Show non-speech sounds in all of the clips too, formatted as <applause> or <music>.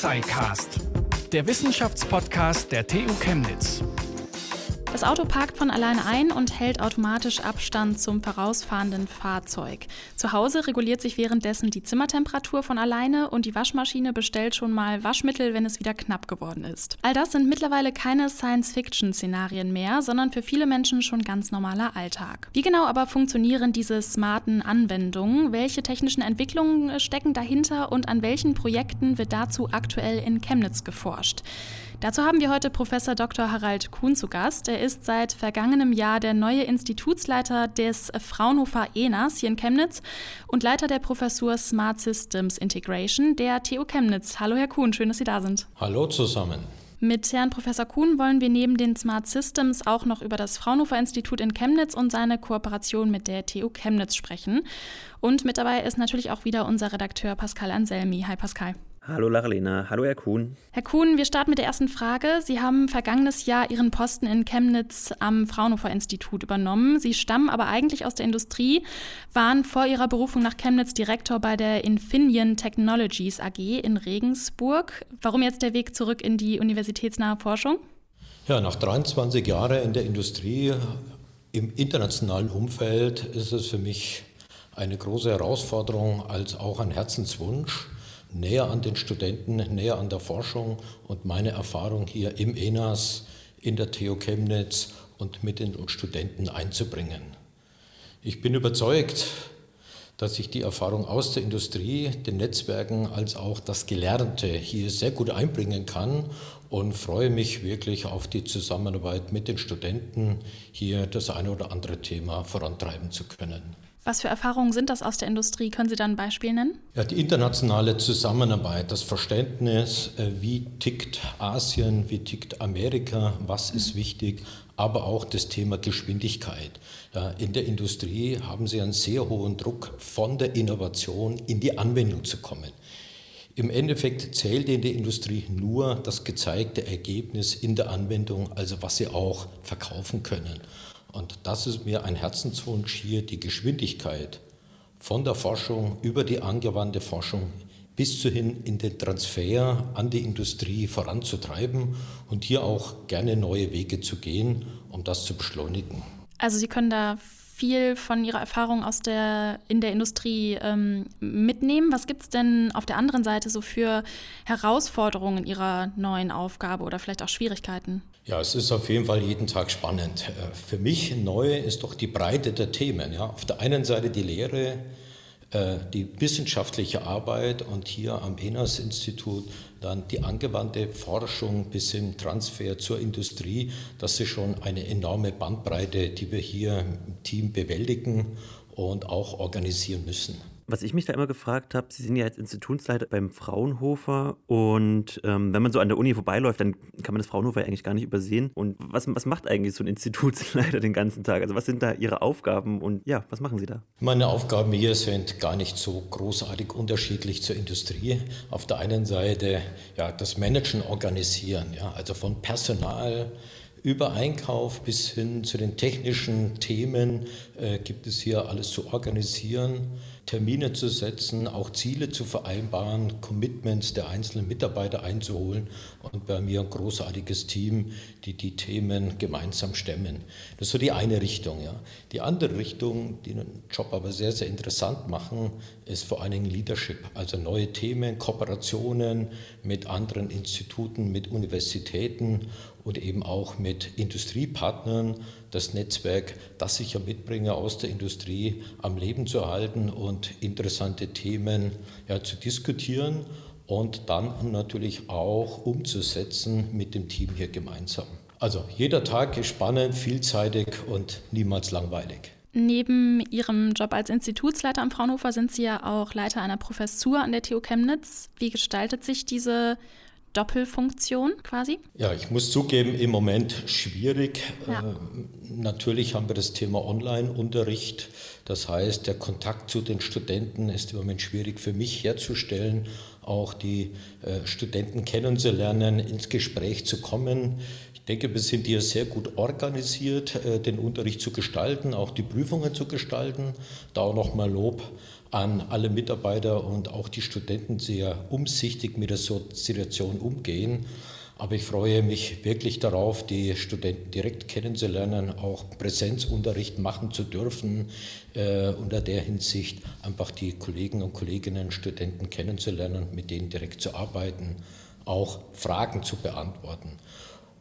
SciCast, der Wissenschaftspodcast der TU Chemnitz. Das Auto parkt von alleine ein und hält automatisch Abstand zum vorausfahrenden Fahrzeug. Zu Hause reguliert sich währenddessen die Zimmertemperatur von alleine und die Waschmaschine bestellt schon mal Waschmittel, wenn es wieder knapp geworden ist. All das sind mittlerweile keine Science-Fiction-Szenarien mehr, sondern für viele Menschen schon ganz normaler Alltag. Wie genau aber funktionieren diese smarten Anwendungen? Welche technischen Entwicklungen stecken dahinter und an welchen Projekten wird dazu aktuell in Chemnitz geforscht? Dazu haben wir heute Professor Dr. Harald Kuhn zu Gast. Er ist seit vergangenem Jahr der neue Institutsleiter des Fraunhofer ENAS hier in Chemnitz und Leiter der Professur Smart Systems Integration der TU Chemnitz. Hallo Herr Kuhn, schön, dass Sie da sind. Hallo zusammen. Mit Herrn Professor Kuhn wollen wir neben den Smart Systems auch noch über das Fraunhofer Institut in Chemnitz und seine Kooperation mit der TU Chemnitz sprechen. Und mit dabei ist natürlich auch wieder unser Redakteur Pascal Anselmi. Hi Pascal. Hallo Laralena, hallo Herr Kuhn. Herr Kuhn, wir starten mit der ersten Frage. Sie haben vergangenes Jahr Ihren Posten in Chemnitz am Fraunhofer Institut übernommen. Sie stammen aber eigentlich aus der Industrie, waren vor Ihrer Berufung nach Chemnitz Direktor bei der Infineon Technologies AG in Regensburg. Warum jetzt der Weg zurück in die universitätsnahe Forschung? Ja, nach 23 Jahren in der Industrie im internationalen Umfeld ist es für mich eine große Herausforderung als auch ein Herzenswunsch näher an den Studenten, näher an der Forschung und meine Erfahrung hier im ENAS, in der TU Chemnitz und mit den Studenten einzubringen. Ich bin überzeugt, dass ich die Erfahrung aus der Industrie, den Netzwerken als auch das Gelernte hier sehr gut einbringen kann und freue mich wirklich auf die Zusammenarbeit mit den Studenten, hier das eine oder andere Thema vorantreiben zu können. Was für Erfahrungen sind das aus der Industrie? Können Sie da ein Beispiel nennen? Ja, die internationale Zusammenarbeit, das Verständnis, äh, wie tickt Asien, wie tickt Amerika, was ist wichtig, aber auch das Thema Geschwindigkeit. In der Industrie haben Sie einen sehr hohen Druck, von der Innovation in die Anwendung zu kommen. Im Endeffekt zählt in der Industrie nur das gezeigte Ergebnis in der Anwendung, also was Sie auch verkaufen können. Und das ist mir ein Herzenswunsch hier, die Geschwindigkeit von der Forschung über die angewandte Forschung bis hin in den Transfer an die Industrie voranzutreiben und hier auch gerne neue Wege zu gehen, um das zu beschleunigen. Also Sie können da viel von Ihrer Erfahrung aus der, in der Industrie ähm, mitnehmen. Was gibt es denn auf der anderen Seite so für Herausforderungen Ihrer neuen Aufgabe oder vielleicht auch Schwierigkeiten? Ja, es ist auf jeden Fall jeden Tag spannend. Äh, für mich neu ist doch die Breite der Themen. Ja. Auf der einen Seite die Lehre, die wissenschaftliche Arbeit und hier am ENAS-Institut dann die angewandte Forschung bis hin Transfer zur Industrie. Das ist schon eine enorme Bandbreite, die wir hier im Team bewältigen und auch organisieren müssen. Was ich mich da immer gefragt habe, Sie sind ja jetzt Institutsleiter beim Fraunhofer und ähm, wenn man so an der Uni vorbeiläuft, dann kann man das Fraunhofer eigentlich gar nicht übersehen. Und was, was macht eigentlich so ein Institutsleiter <laughs> den ganzen Tag? Also was sind da Ihre Aufgaben und ja, was machen Sie da? Meine Aufgaben hier sind gar nicht so großartig unterschiedlich zur Industrie. Auf der einen Seite ja, das Managen, Organisieren, ja, also von Personal, über Einkauf bis hin zu den technischen Themen äh, gibt es hier alles zu organisieren. Termine zu setzen, auch Ziele zu vereinbaren, Commitments der einzelnen Mitarbeiter einzuholen und bei mir ein großartiges Team, die die Themen gemeinsam stemmen. Das ist so die eine Richtung. Ja. Die andere Richtung, die den Job aber sehr, sehr interessant machen, ist vor allen Dingen Leadership, also neue Themen, Kooperationen mit anderen Instituten, mit Universitäten und eben auch mit Industriepartnern das Netzwerk, das ich ja mitbringe aus der Industrie, am Leben zu erhalten und interessante Themen ja, zu diskutieren und dann natürlich auch umzusetzen mit dem Team hier gemeinsam. Also jeder Tag ist spannend, vielseitig und niemals langweilig. Neben Ihrem Job als Institutsleiter am Fraunhofer sind Sie ja auch Leiter einer Professur an der TU Chemnitz. Wie gestaltet sich diese Doppelfunktion quasi? Ja, ich muss zugeben, im Moment schwierig. Ja. Äh, natürlich haben wir das Thema Online-Unterricht. Das heißt, der Kontakt zu den Studenten ist im Moment schwierig für mich herzustellen, auch die äh, Studenten kennenzulernen, ins Gespräch zu kommen. Ich denke, wir sind hier sehr gut organisiert, äh, den Unterricht zu gestalten, auch die Prüfungen zu gestalten. Da auch nochmal Lob an alle Mitarbeiter und auch die Studenten sehr umsichtig mit der Situation umgehen. Aber ich freue mich wirklich darauf, die Studenten direkt kennenzulernen, auch Präsenzunterricht machen zu dürfen, äh, unter der Hinsicht einfach die Kollegen und Kolleginnen, Studenten kennenzulernen, mit denen direkt zu arbeiten, auch Fragen zu beantworten.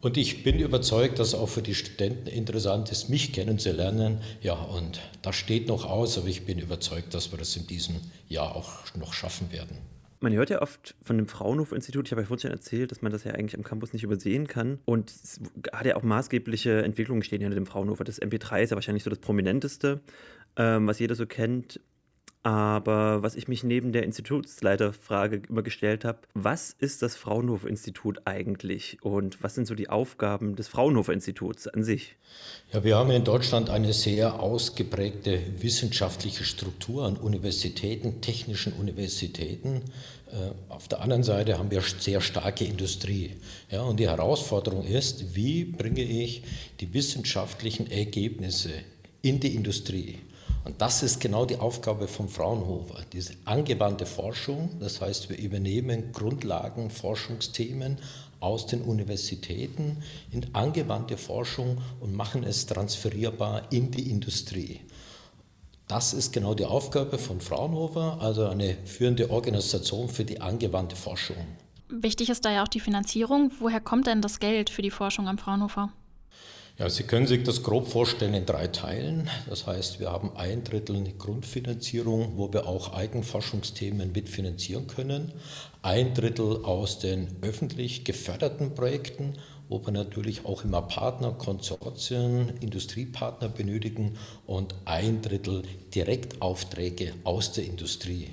Und ich bin überzeugt, dass auch für die Studenten interessant ist, mich kennenzulernen. Ja, und das steht noch aus, aber ich bin überzeugt, dass wir das in diesem Jahr auch noch schaffen werden. Man hört ja oft von dem Fraunhofer-Institut, ich habe ja vorhin schon erzählt, dass man das ja eigentlich am Campus nicht übersehen kann. Und es hat ja auch maßgebliche Entwicklungen stehen hinter dem Fraunhofer. Das MP3 ist ja wahrscheinlich so das prominenteste, ähm, was jeder so kennt. Aber was ich mich neben der Institutsleiterfrage immer gestellt habe, was ist das Fraunhofer-Institut eigentlich und was sind so die Aufgaben des Fraunhofer-Instituts an sich? Ja, wir haben in Deutschland eine sehr ausgeprägte wissenschaftliche Struktur an Universitäten, technischen Universitäten. Äh, auf der anderen Seite haben wir sehr starke Industrie. Ja, und die Herausforderung ist, wie bringe ich die wissenschaftlichen Ergebnisse in die Industrie? Und das ist genau die Aufgabe von Fraunhofer, diese angewandte Forschung. Das heißt, wir übernehmen Grundlagenforschungsthemen aus den Universitäten in angewandte Forschung und machen es transferierbar in die Industrie. Das ist genau die Aufgabe von Fraunhofer, also eine führende Organisation für die angewandte Forschung. Wichtig ist da ja auch die Finanzierung. Woher kommt denn das Geld für die Forschung am Fraunhofer? Ja, Sie können sich das grob vorstellen in drei Teilen. Das heißt, wir haben ein Drittel eine Grundfinanzierung, wo wir auch Eigenforschungsthemen mitfinanzieren können. Ein Drittel aus den öffentlich geförderten Projekten, wo wir natürlich auch immer Partner, Konsortien, Industriepartner benötigen und ein Drittel Direktaufträge aus der Industrie.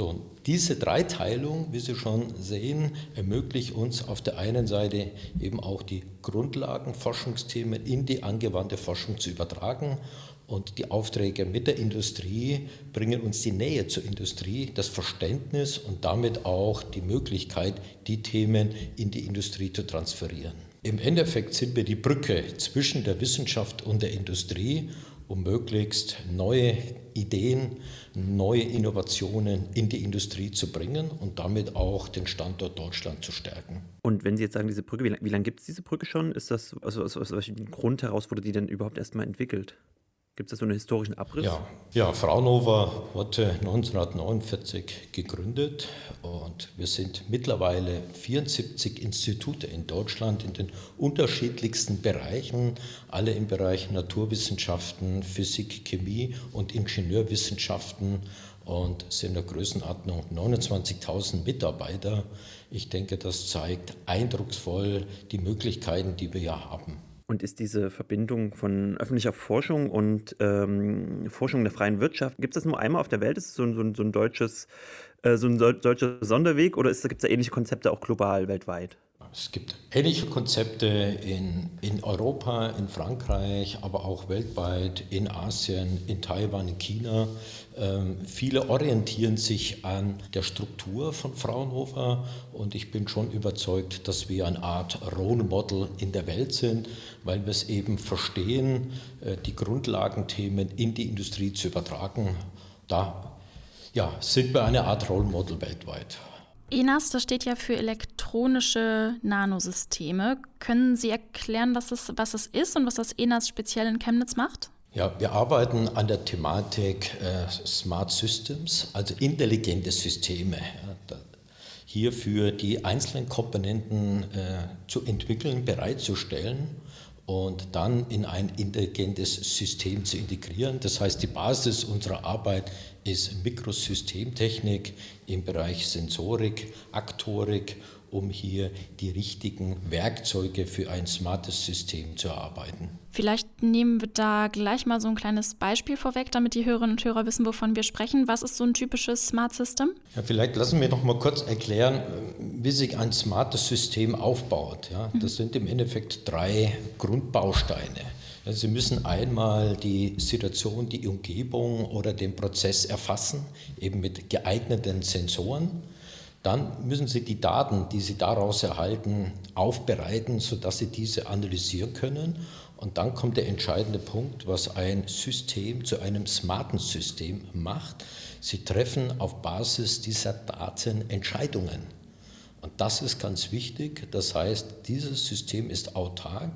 So, diese Dreiteilung, wie Sie schon sehen, ermöglicht uns auf der einen Seite eben auch die Grundlagenforschungsthemen in die angewandte Forschung zu übertragen. Und die Aufträge mit der Industrie bringen uns die Nähe zur Industrie, das Verständnis und damit auch die Möglichkeit, die Themen in die Industrie zu transferieren. Im Endeffekt sind wir die Brücke zwischen der Wissenschaft und der Industrie um möglichst neue Ideen, neue Innovationen in die Industrie zu bringen und damit auch den Standort Deutschland zu stärken. Und wenn Sie jetzt sagen, diese Brücke, wie, lange gibt es diese Brücke schon? Ist das, also aus, aus welchem Grund heraus wurde die denn überhaupt erstmal entwickelt? Gibt es da so einen historischen Abriss? Ja, ja Fraunhofer wurde 1949 gegründet und wir sind mittlerweile 74 Institute in Deutschland in den unterschiedlichsten Bereichen, alle im Bereich Naturwissenschaften, Physik, Chemie und Ingenieurwissenschaften und sind in der Größenordnung 29.000 Mitarbeiter. Ich denke, das zeigt eindrucksvoll die Möglichkeiten, die wir ja haben. Und ist diese Verbindung von öffentlicher Forschung und ähm, Forschung der freien Wirtschaft, gibt es das nur einmal auf der Welt? Ist es so, so, so ein deutsches, äh, so ein deutscher Sonderweg oder gibt es da ähnliche Konzepte auch global, weltweit? Es gibt ähnliche Konzepte in, in Europa, in Frankreich, aber auch weltweit, in Asien, in Taiwan, in China. Ähm, viele orientieren sich an der Struktur von Fraunhofer und ich bin schon überzeugt, dass wir eine Art Role Model in der Welt sind, weil wir es eben verstehen, äh, die Grundlagenthemen in die Industrie zu übertragen. Da ja, sind wir eine Art Role Model weltweit. ENAS, das steht ja für elektronische Nanosysteme. Können Sie erklären, was es, was es ist und was das ENAS speziell in Chemnitz macht? Ja, wir arbeiten an der Thematik äh, Smart Systems, also intelligente Systeme. Ja, hierfür die einzelnen Komponenten äh, zu entwickeln, bereitzustellen und dann in ein intelligentes System zu integrieren. Das heißt, die Basis unserer Arbeit ist Mikrosystemtechnik im Bereich Sensorik, Aktorik, um hier die richtigen Werkzeuge für ein smartes System zu erarbeiten. Vielleicht nehmen wir da gleich mal so ein kleines Beispiel vorweg, damit die Hörerinnen und Hörer wissen, wovon wir sprechen. Was ist so ein typisches Smart System? Ja, vielleicht lassen wir noch mal kurz erklären, wie sich ein smartes System aufbaut. Ja, das mhm. sind im Endeffekt drei Grundbausteine. Sie müssen einmal die Situation, die Umgebung oder den Prozess erfassen, eben mit geeigneten Sensoren. Dann müssen Sie die Daten, die Sie daraus erhalten, aufbereiten, sodass Sie diese analysieren können. Und dann kommt der entscheidende Punkt, was ein System zu einem smarten System macht. Sie treffen auf Basis dieser Daten Entscheidungen. Und das ist ganz wichtig. Das heißt, dieses System ist autark.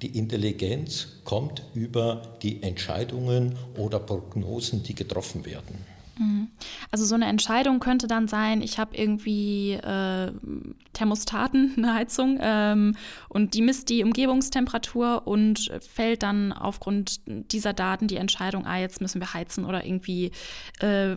Die Intelligenz kommt über die Entscheidungen oder Prognosen, die getroffen werden. Mhm. Also so eine Entscheidung könnte dann sein, ich habe irgendwie äh, Thermostaten, eine Heizung, <laughs> ähm, und die misst die Umgebungstemperatur und fällt dann aufgrund dieser Daten die Entscheidung, ah, jetzt müssen wir heizen oder irgendwie äh,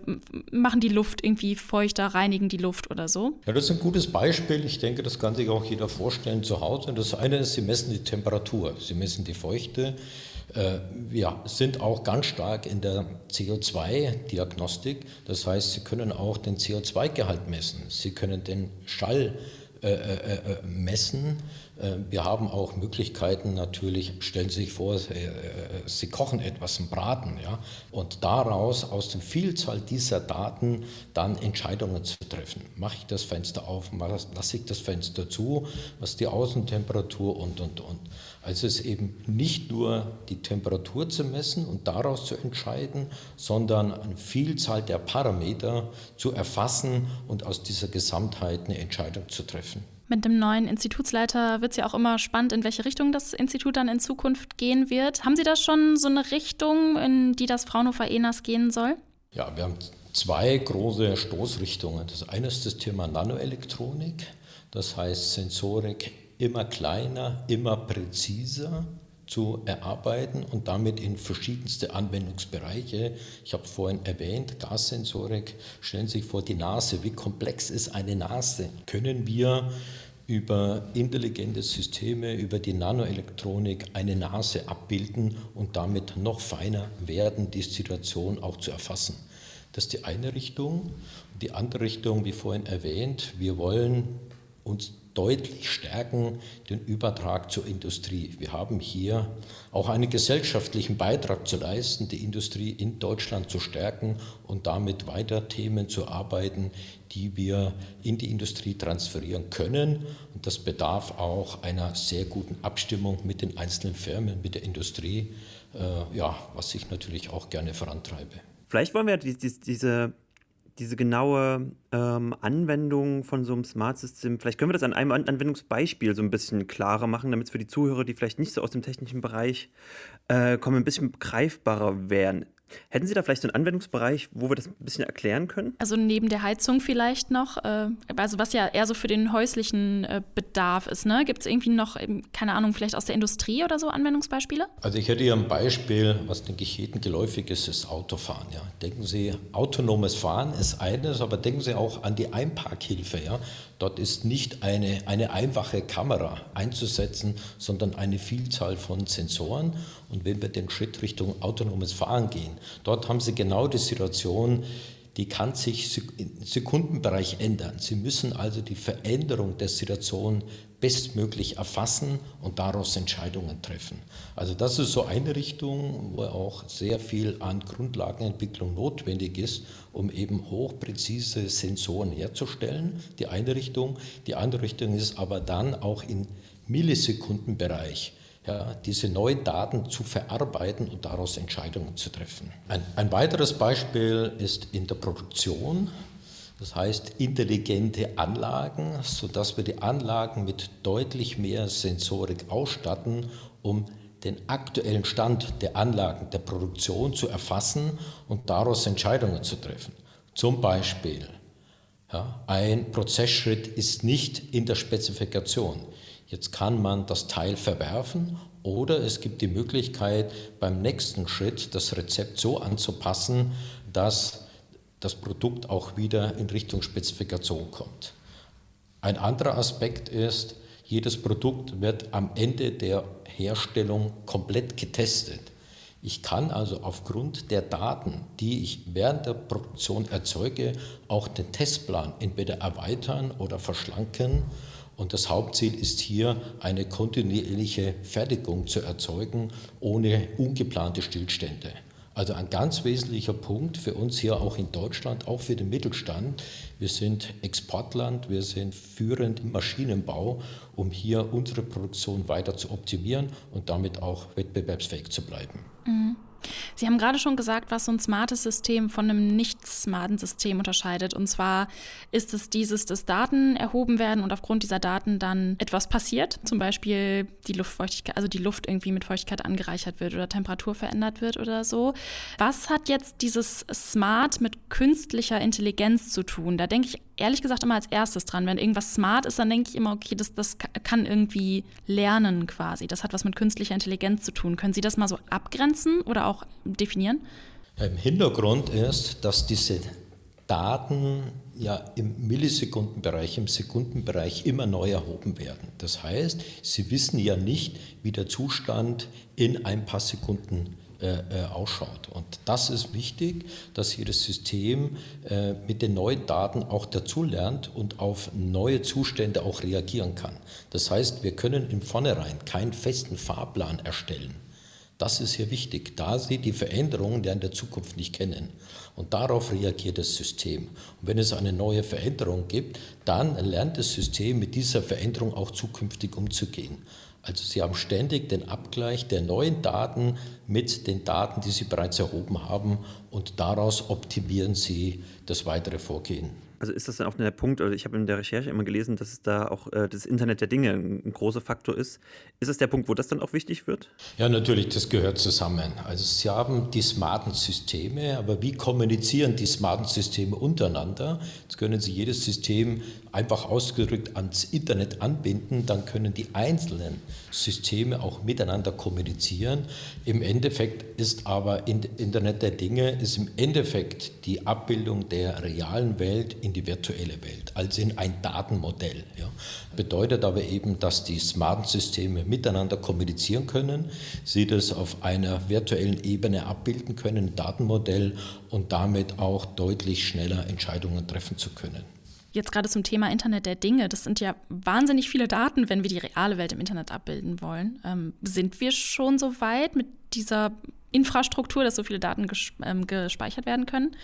machen die Luft irgendwie feuchter, reinigen die Luft oder so. Ja, das ist ein gutes Beispiel. Ich denke, das kann sich auch jeder vorstellen zu Hause. Das eine ist, Sie messen die Temperatur, Sie messen die Feuchte. Äh, wir sind auch ganz stark in der CO2-Diagnostik. Das heißt, Sie können auch den CO2-Gehalt messen. Sie können den Schall äh, äh, äh, messen. Wir haben auch Möglichkeiten natürlich, stellen Sie sich vor, Sie kochen etwas, einen Braten, ja, und daraus, aus der Vielzahl dieser Daten, dann Entscheidungen zu treffen. Mache ich das Fenster auf, lasse ich das Fenster zu, was die Außentemperatur und, und, und. Also es ist eben nicht nur die Temperatur zu messen und daraus zu entscheiden, sondern eine Vielzahl der Parameter zu erfassen und aus dieser Gesamtheit eine Entscheidung zu treffen. Mit dem neuen Institutsleiter wird es ja auch immer spannend, in welche Richtung das Institut dann in Zukunft gehen wird. Haben Sie da schon so eine Richtung, in die das Fraunhofer ENAS gehen soll? Ja, wir haben zwei große Stoßrichtungen. Das eine ist das Thema Nanoelektronik, das heißt Sensorik immer kleiner, immer präziser zu erarbeiten und damit in verschiedenste Anwendungsbereiche. Ich habe vorhin erwähnt, Gassensorik, stellen Sie sich vor die Nase, wie komplex ist eine Nase? Können wir über intelligente Systeme, über die Nanoelektronik eine Nase abbilden und damit noch feiner werden, die Situation auch zu erfassen? Das ist die eine Richtung. Die andere Richtung, wie vorhin erwähnt, wir wollen uns deutlich stärken, den Übertrag zur Industrie. Wir haben hier auch einen gesellschaftlichen Beitrag zu leisten, die Industrie in Deutschland zu stärken und damit weiter Themen zu arbeiten, die wir in die Industrie transferieren können. Und das bedarf auch einer sehr guten Abstimmung mit den einzelnen Firmen, mit der Industrie, äh, ja, was ich natürlich auch gerne vorantreibe. Vielleicht wollen wir diese diese genaue ähm, Anwendung von so einem Smart System, vielleicht können wir das an einem Anwendungsbeispiel so ein bisschen klarer machen, damit es für die Zuhörer, die vielleicht nicht so aus dem technischen Bereich äh, kommen, ein bisschen greifbarer werden. Hätten Sie da vielleicht so einen Anwendungsbereich, wo wir das ein bisschen erklären können? Also neben der Heizung vielleicht noch, äh, also was ja eher so für den häuslichen äh, Bedarf ist, ne? Gibt es irgendwie noch, ähm, keine Ahnung, vielleicht aus der Industrie oder so Anwendungsbeispiele? Also ich hätte hier ein Beispiel, was denke ich jedem geläufig ist, ist Autofahren. Ja? Denken Sie, autonomes Fahren ist eines, aber denken Sie auch an die Einparkhilfe. Ja? Dort ist nicht eine, eine einfache Kamera einzusetzen, sondern eine Vielzahl von Sensoren. Und wenn wir den Schritt Richtung autonomes Fahren gehen, dort haben Sie genau die Situation, die kann sich im Sekundenbereich ändern. Sie müssen also die Veränderung der Situation bestmöglich erfassen und daraus Entscheidungen treffen. Also das ist so eine Richtung, wo auch sehr viel an Grundlagenentwicklung notwendig ist, um eben hochpräzise Sensoren herzustellen. Die eine Richtung. Die andere Richtung ist aber dann auch im Millisekundenbereich ja, diese neuen Daten zu verarbeiten und daraus Entscheidungen zu treffen. Ein, ein weiteres Beispiel ist in der Produktion. Das heißt intelligente Anlagen, sodass wir die Anlagen mit deutlich mehr Sensorik ausstatten, um den aktuellen Stand der Anlagen, der Produktion zu erfassen und daraus Entscheidungen zu treffen. Zum Beispiel, ja, ein Prozessschritt ist nicht in der Spezifikation. Jetzt kann man das Teil verwerfen oder es gibt die Möglichkeit, beim nächsten Schritt das Rezept so anzupassen, dass das Produkt auch wieder in Richtung Spezifikation kommt. Ein anderer Aspekt ist, jedes Produkt wird am Ende der Herstellung komplett getestet. Ich kann also aufgrund der Daten, die ich während der Produktion erzeuge, auch den Testplan entweder erweitern oder verschlanken und das Hauptziel ist hier, eine kontinuierliche Fertigung zu erzeugen, ohne ungeplante Stillstände. Also ein ganz wesentlicher Punkt für uns hier auch in Deutschland, auch für den Mittelstand. Wir sind Exportland, wir sind führend im Maschinenbau, um hier unsere Produktion weiter zu optimieren und damit auch wettbewerbsfähig zu bleiben. Mhm. Sie haben gerade schon gesagt, was so ein smartes System von einem nicht smarten System unterscheidet. Und zwar ist es dieses, dass Daten erhoben werden und aufgrund dieser Daten dann etwas passiert. Zum Beispiel die Luftfeuchtigkeit, also die Luft irgendwie mit Feuchtigkeit angereichert wird oder Temperatur verändert wird oder so. Was hat jetzt dieses Smart mit künstlicher Intelligenz zu tun? Da denke ich ehrlich gesagt immer als erstes dran. Wenn irgendwas smart ist, dann denke ich immer, okay, das, das kann irgendwie lernen quasi. Das hat was mit künstlicher Intelligenz zu tun. Können Sie das mal so abgrenzen oder auch definieren? Im Hintergrund ist, dass diese Daten ja im Millisekundenbereich, im Sekundenbereich immer neu erhoben werden. Das heißt, Sie wissen ja nicht, wie der Zustand in ein paar Sekunden äh, äh, ausschaut. Und das ist wichtig, dass jedes System äh, mit den neuen Daten auch dazulernt und auf neue Zustände auch reagieren kann. Das heißt, wir können im Vornherein keinen festen Fahrplan erstellen. Das ist hier wichtig, da Sie die Veränderungen ja in der Zukunft nicht kennen. Und darauf reagiert das System. Und wenn es eine neue Veränderung gibt, dann lernt das System mit dieser Veränderung auch zukünftig umzugehen. Also Sie haben ständig den Abgleich der neuen Daten mit den Daten, die Sie bereits erhoben haben und daraus optimieren Sie das weitere Vorgehen. Also ist das dann auch der Punkt, also ich habe in der Recherche immer gelesen, dass es da auch äh, das Internet der Dinge ein, ein, großer Faktor ist. Ist es der Punkt, wo das dann auch wichtig wird? Ja, natürlich, das gehört zusammen. Also Sie haben die smarten Systeme, aber wie kommunizieren die smarten Systeme untereinander? Jetzt können Sie jedes System einfach ausgedrückt ans Internet anbinden, dann können die einzelnen Systeme auch miteinander kommunizieren. Im Endeffekt ist aber Internet der Dinge ist im Endeffekt die Abbildung der realen Welt in die virtuelle Welt, also in ein Datenmodell. Ja. Bedeutet aber eben, dass die smarten Systeme miteinander kommunizieren können, sie das auf einer virtuellen Ebene abbilden können, Datenmodell und damit auch deutlich schneller Entscheidungen treffen zu können. Jetzt gerade zum Thema Internet der Dinge. Das sind ja wahnsinnig viele Daten, wenn wir die reale Welt im Internet abbilden wollen. Ähm, sind wir schon so weit mit dieser Infrastruktur, dass so viele Daten ges ähm, gespeichert werden können?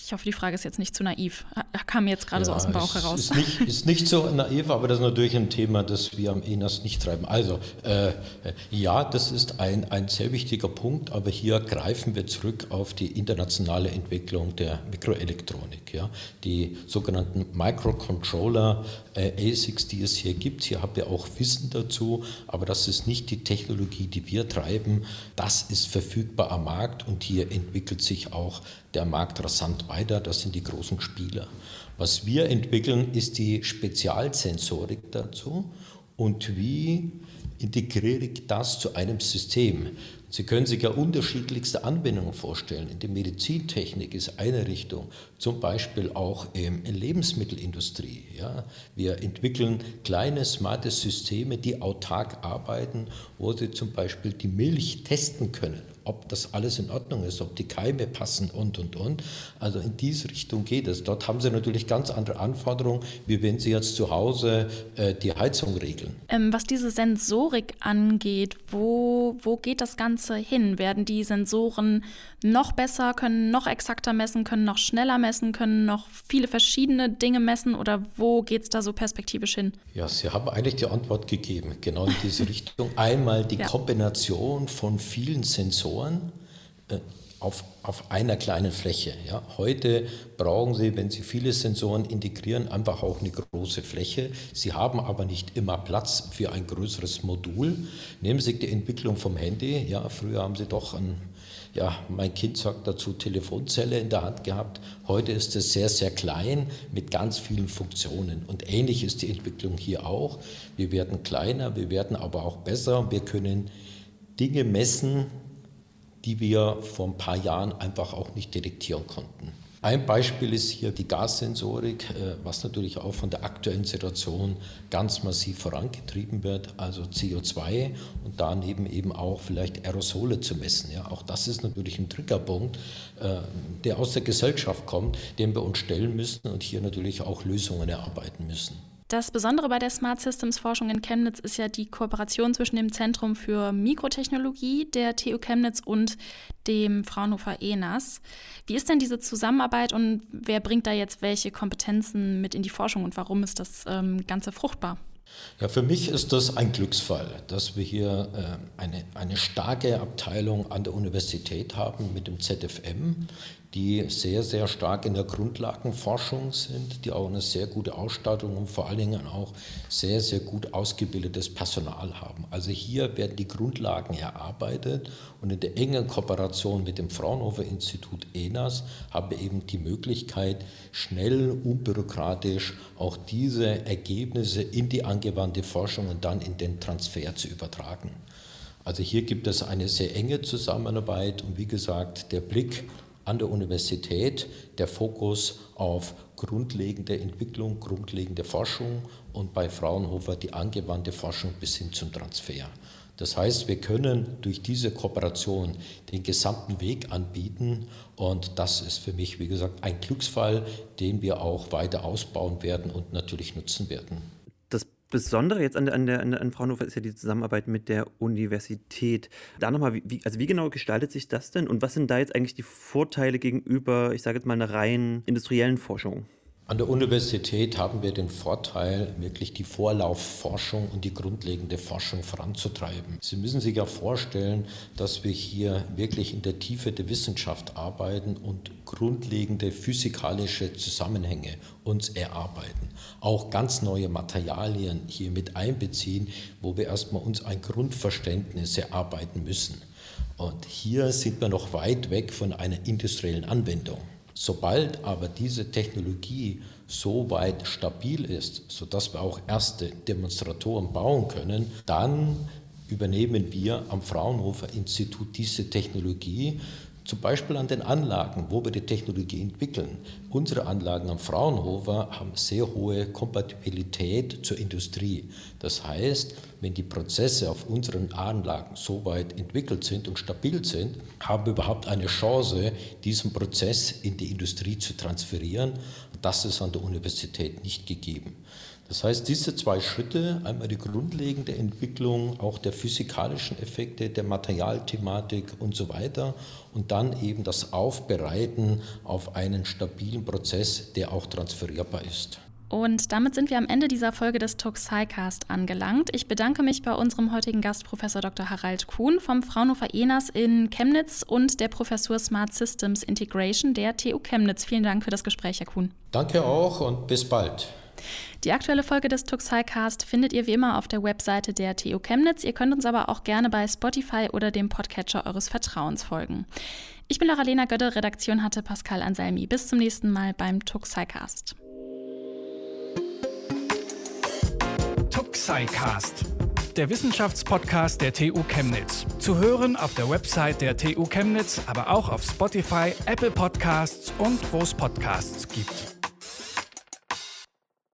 Ich hoffe, die Frage ist jetzt nicht zu naiv. Kam mir jetzt gerade ja, so aus dem Bauch heraus. Ist nicht, ist nicht so naiv, aber das ist natürlich ein Thema, das wir am ENAS nicht treiben. Also, äh, ja, das ist ein, ein sehr wichtiger Punkt, aber hier greifen wir zurück auf die internationale Entwicklung der Mikroelektronik. Ja? Die sogenannten Microcontroller, äh, ASICs, die es hier gibt. Hier habt ihr auch Wissen dazu, aber das ist nicht die Technologie, die wir treiben. Das ist verfügbar am Markt und hier entwickelt sich auch der Markt rasant weiter, das sind die großen Spieler. Was wir entwickeln, ist die Spezialsensorik dazu und wie integriere ich das zu einem System. Sie können sich ja unterschiedlichste Anwendungen vorstellen. In der Medizintechnik ist eine Richtung, zum Beispiel auch in der Lebensmittelindustrie. Ja. Wir entwickeln kleine, smarte Systeme, die autark arbeiten, wo Sie zum Beispiel die Milch testen können ob das alles in Ordnung ist, ob die Keime passen und, und, und. Also in diese Richtung geht es. Dort haben Sie natürlich ganz andere Anforderungen, wie wenn Sie jetzt zu Hause äh, die Heizung regeln. Ähm, was diese Sensorik angeht, wo, wo geht das Ganze hin? Werden die Sensoren noch besser, können noch exakter messen, können noch schneller messen, können noch viele verschiedene Dinge messen oder wo geht es da so perspektivisch hin? Ja, Sie haben eigentlich die Antwort gegeben, genau in diese <laughs> Richtung. Einmal die ja. Kombination von vielen Sensoren Sensoren äh, auf, auf einer kleinen Fläche. Ja. Heute brauchen Sie, wenn Sie viele Sensoren integrieren, einfach auch eine große Fläche. Sie haben aber nicht immer Platz für ein größeres Modul. Nehmen Sie die Entwicklung vom Handy. Ja, früher haben Sie doch ein, ja, mein Kind sagt dazu Telefonzelle in der Hand gehabt. Heute ist es sehr, sehr klein mit ganz vielen Funktionen. Und ähnlich ist die Entwicklung hier auch. Wir werden kleiner, wir werden aber auch besser. Wir können Dinge messen, die wir vor ein paar Jahren einfach auch nicht detektieren konnten. Ein Beispiel ist hier die Gassensorik, äh, was natürlich auch von der aktuellen Situation ganz massiv vorangetrieben wird, also CO2 und daneben eben auch vielleicht Aerosole zu messen. Ja, auch das ist natürlich ein Triggerpunkt, äh, der aus der Gesellschaft kommt, den wir uns stellen müssen und hier natürlich auch Lösungen erarbeiten müssen. Das Besondere bei der Smart Systems Forschung in Chemnitz ist ja die Kooperation zwischen dem Zentrum für Mikrotechnologie der TU Chemnitz und dem Fraunhofer ENAS. Wie ist denn diese Zusammenarbeit und wer bringt da jetzt welche Kompetenzen mit in die Forschung und warum ist das ähm, Ganze fruchtbar? Ja, für mich ist das ein Glücksfall, dass wir hier äh, eine, eine starke Abteilung an der Universität haben mit dem ZFM, die sehr, sehr stark in der Grundlagenforschung sind, die auch eine sehr gute Ausstattung und vor allen Dingen auch sehr, sehr gut ausgebildetes Personal haben. Also hier werden die Grundlagen erarbeitet und in der engen Kooperation mit dem Fraunhofer Institut ENAS haben wir eben die Möglichkeit, schnell, unbürokratisch auch diese Ergebnisse in die angewandte Forschung und dann in den Transfer zu übertragen. Also hier gibt es eine sehr enge Zusammenarbeit und wie gesagt, der Blick an der Universität der Fokus auf grundlegende Entwicklung, grundlegende Forschung und bei Fraunhofer die angewandte Forschung bis hin zum Transfer. Das heißt, wir können durch diese Kooperation den gesamten Weg anbieten und das ist für mich, wie gesagt, ein Glücksfall, den wir auch weiter ausbauen werden und natürlich nutzen werden. Besondere jetzt an, der, an, der, an Fraunhofer ist ja die Zusammenarbeit mit der Universität. Da nochmal, wie, also wie genau gestaltet sich das denn und was sind da jetzt eigentlich die Vorteile gegenüber, ich sage jetzt mal, einer rein industriellen Forschung? An der Universität haben wir den Vorteil, wirklich die Vorlaufforschung und die grundlegende Forschung voranzutreiben. Sie müssen sich ja vorstellen, dass wir hier wirklich in der Tiefe der Wissenschaft arbeiten und grundlegende physikalische Zusammenhänge uns erarbeiten. Auch ganz neue Materialien hier mit einbeziehen, wo wir erstmal uns ein Grundverständnis erarbeiten müssen. Und hier sind wir noch weit weg von einer industriellen Anwendung. Sobald aber diese Technologie so weit stabil ist, sodass wir auch erste Demonstratoren bauen können, dann übernehmen wir am Fraunhofer Institut diese Technologie zum Beispiel an den Anlagen, wo wir die Technologie entwickeln. Unsere Anlagen am Fraunhofer haben sehr hohe Kompatibilität zur Industrie. Das heißt, wenn die Prozesse auf unseren Anlagen so weit entwickelt sind und stabil sind, haben wir überhaupt eine Chance, diesen Prozess in die Industrie zu transferieren. Das ist an der Universität nicht gegeben. Das heißt, diese zwei Schritte, einmal die grundlegende Entwicklung auch der physikalischen Effekte, der Materialthematik und so weiter und dann eben das Aufbereiten auf einen stabilen Prozess, der auch transferierbar ist. Und damit sind wir am Ende dieser Folge des Toxicast angelangt. Ich bedanke mich bei unserem heutigen Gast Professor Dr. Harald Kuhn vom Fraunhofer ENAS in Chemnitz und der Professur Smart Systems Integration der TU Chemnitz. Vielen Dank für das Gespräch, Herr Kuhn. Danke auch und bis bald. Die aktuelle Folge des Tuxicast findet ihr wie immer auf der Webseite der TU Chemnitz. Ihr könnt uns aber auch gerne bei Spotify oder dem Podcatcher eures Vertrauens folgen. Ich bin Laura-Lena Götte, Redaktion hatte Pascal Anselmi. Bis zum nächsten Mal beim Tuxicast. Tuxicast, der Wissenschaftspodcast der TU Chemnitz. Zu hören auf der Website der TU Chemnitz, aber auch auf Spotify, Apple Podcasts und wo es Podcasts gibt.